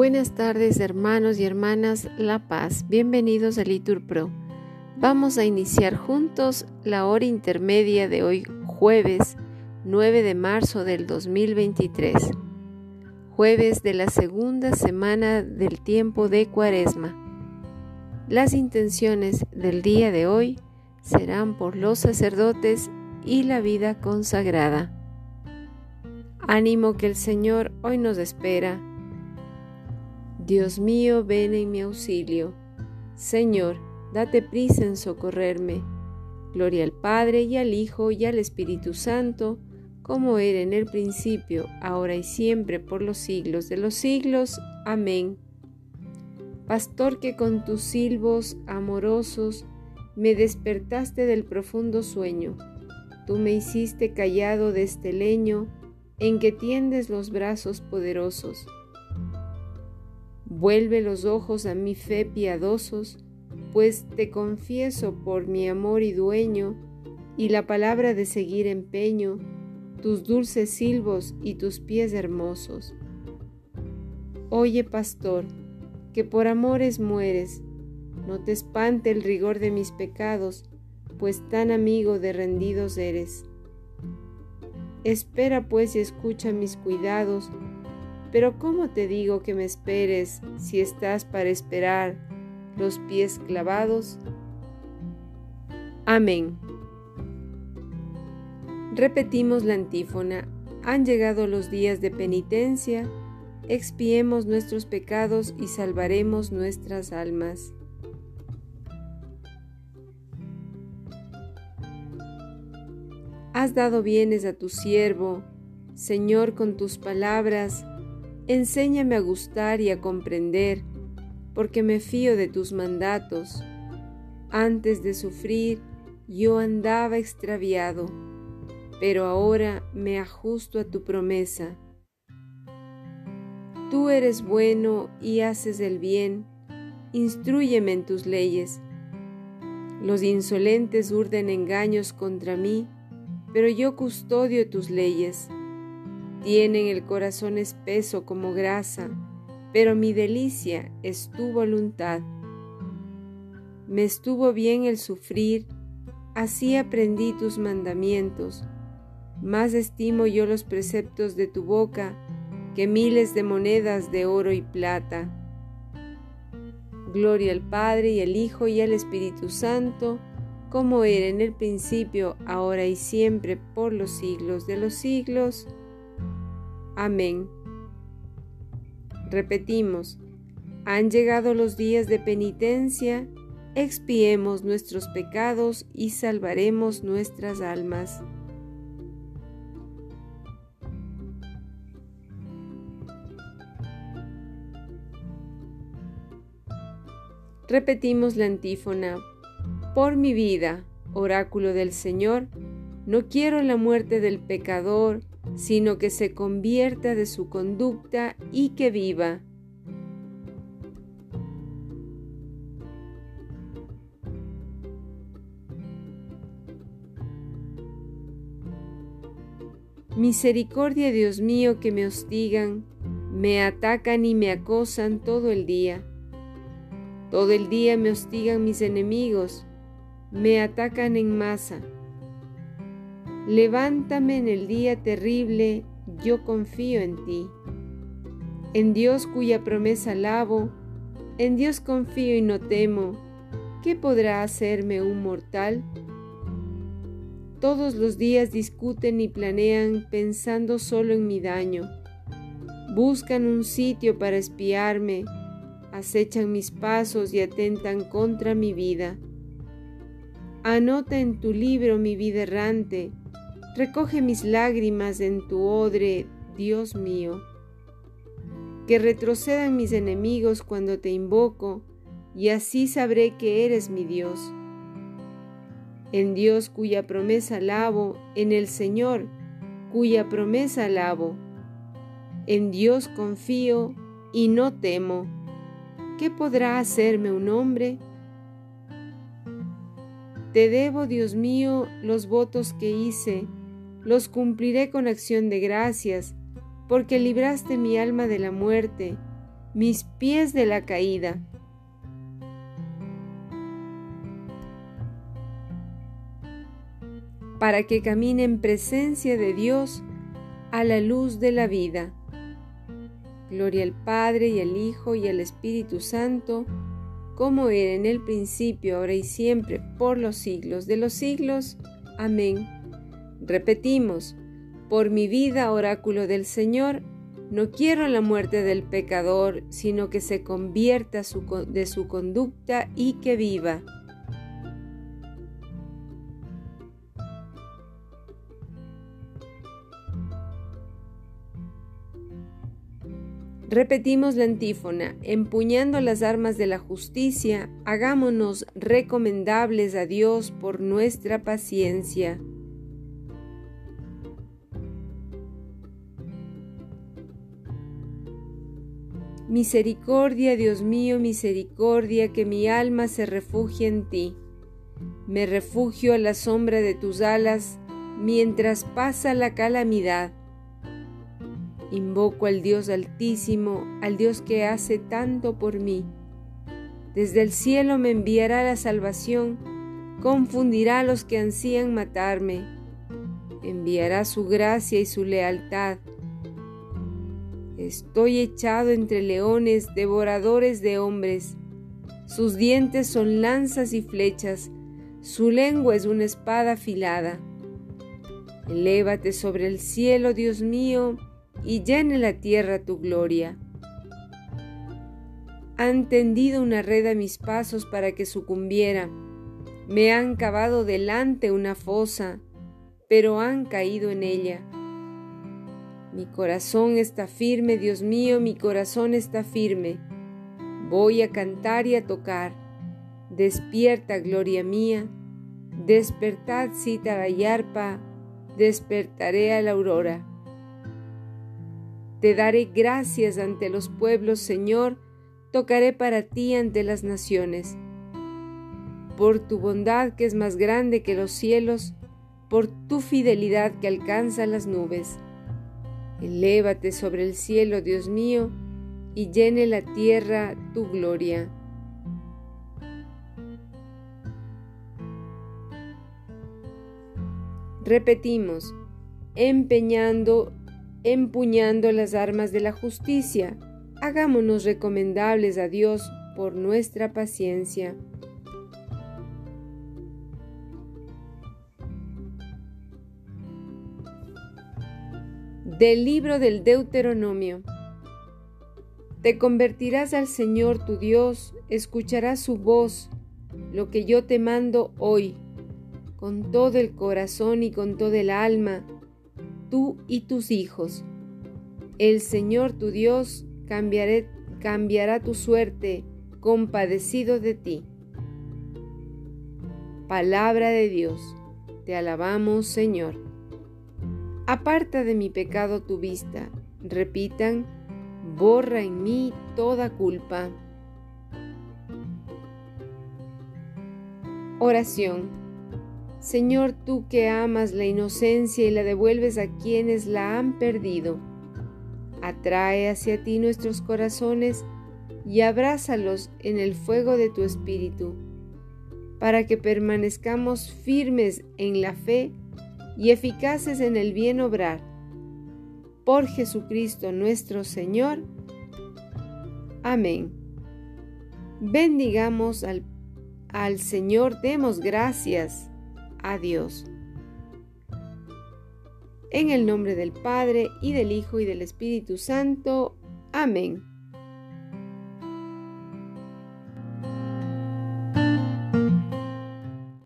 Buenas tardes hermanos y hermanas La Paz, bienvenidos a Litur Pro. Vamos a iniciar juntos la hora intermedia de hoy jueves 9 de marzo del 2023, jueves de la segunda semana del tiempo de Cuaresma. Las intenciones del día de hoy serán por los sacerdotes y la vida consagrada. Ánimo que el Señor hoy nos espera Dios mío, ven en mi auxilio. Señor, date prisa en socorrerme. Gloria al Padre y al Hijo y al Espíritu Santo, como era en el principio, ahora y siempre, por los siglos de los siglos. Amén. Pastor que con tus silbos amorosos me despertaste del profundo sueño, tú me hiciste callado de este leño en que tiendes los brazos poderosos Vuelve los ojos a mi fe piadosos, pues te confieso por mi amor y dueño, y la palabra de seguir empeño, tus dulces silbos y tus pies hermosos. Oye, pastor, que por amores mueres, no te espante el rigor de mis pecados, pues tan amigo de rendidos eres. Espera pues y escucha mis cuidados, pero ¿cómo te digo que me esperes si estás para esperar los pies clavados? Amén. Repetimos la antífona. Han llegado los días de penitencia, expiemos nuestros pecados y salvaremos nuestras almas. Has dado bienes a tu siervo, Señor, con tus palabras, Enséñame a gustar y a comprender, porque me fío de tus mandatos. Antes de sufrir, yo andaba extraviado, pero ahora me ajusto a tu promesa. Tú eres bueno y haces el bien, instruyeme en tus leyes. Los insolentes urden engaños contra mí, pero yo custodio tus leyes. Tienen el corazón espeso como grasa, pero mi delicia es tu voluntad. Me estuvo bien el sufrir, así aprendí tus mandamientos. Más estimo yo los preceptos de tu boca que miles de monedas de oro y plata. Gloria al Padre y al Hijo y al Espíritu Santo, como era en el principio, ahora y siempre, por los siglos de los siglos. Amén. Repetimos, han llegado los días de penitencia, expiemos nuestros pecados y salvaremos nuestras almas. Repetimos la antífona. Por mi vida, oráculo del Señor, no quiero la muerte del pecador, sino que se convierta de su conducta y que viva. Misericordia, Dios mío, que me hostigan, me atacan y me acosan todo el día. Todo el día me hostigan mis enemigos, me atacan en masa. Levántame en el día terrible, yo confío en ti. En Dios cuya promesa lavo, en Dios confío y no temo. ¿Qué podrá hacerme un mortal? Todos los días discuten y planean pensando solo en mi daño. Buscan un sitio para espiarme, acechan mis pasos y atentan contra mi vida. Anota en tu libro mi vida errante, Recoge mis lágrimas en tu odre, Dios mío. Que retrocedan mis enemigos cuando te invoco, y así sabré que eres mi Dios. En Dios cuya promesa alabo, en el Señor cuya promesa alabo. En Dios confío y no temo. ¿Qué podrá hacerme un hombre? Te debo, Dios mío, los votos que hice los cumpliré con acción de gracias, porque libraste mi alma de la muerte mis pies de la caída. para que camine en presencia de Dios a la luz de la vida. Gloria al Padre y al Hijo y al Espíritu Santo, como era en el principio, ahora y siempre, por los siglos de los siglos. Amén. Repetimos, por mi vida, oráculo del Señor, no quiero la muerte del pecador, sino que se convierta de su conducta y que viva. Repetimos la antífona, empuñando las armas de la justicia, hagámonos recomendables a Dios por nuestra paciencia. Misericordia, Dios mío, misericordia, que mi alma se refugie en ti. Me refugio a la sombra de tus alas mientras pasa la calamidad Invoco al Dios altísimo, al Dios que hace tanto por mí. Desde el cielo me enviará la salvación, confundirá a los que ansían matarme, enviará su gracia y su lealtad. Estoy echado entre leones, devoradores de hombres. Sus dientes son lanzas y flechas, su lengua es una espada afilada. Elévate sobre el cielo, Dios mío, y llene la tierra tu gloria. Han tendido una red a mis pasos para que sucumbiera. Me han cavado delante una fosa, pero han caído en ella. Mi corazón está firme, Dios mío, mi corazón está firme. Voy a cantar y a tocar. Despierta, gloria mía. Despertad, cítara y arpa. Despertaré a la aurora. Te daré gracias ante los pueblos, Señor, tocaré para ti ante las naciones. Por tu bondad que es más grande que los cielos, por tu fidelidad que alcanza las nubes. Elévate sobre el cielo, Dios mío, y llene la tierra tu gloria. Repetimos, empeñando empuñando las armas de la justicia, hagámonos recomendables a Dios por nuestra paciencia. Del libro del Deuteronomio. Te convertirás al Señor tu Dios, escucharás su voz, lo que yo te mando hoy, con todo el corazón y con toda el alma, tú y tus hijos. El Señor tu Dios cambiará tu suerte, compadecido de ti. Palabra de Dios, te alabamos Señor. Aparta de mi pecado tu vista, repitan, borra en mí toda culpa. Oración. Señor, tú que amas la inocencia y la devuelves a quienes la han perdido, atrae hacia ti nuestros corazones y abrázalos en el fuego de tu espíritu, para que permanezcamos firmes en la fe y eficaces en el bien obrar. Por Jesucristo nuestro Señor. Amén. Bendigamos al, al Señor, demos gracias a Dios. En el nombre del Padre, y del Hijo, y del Espíritu Santo. Amén.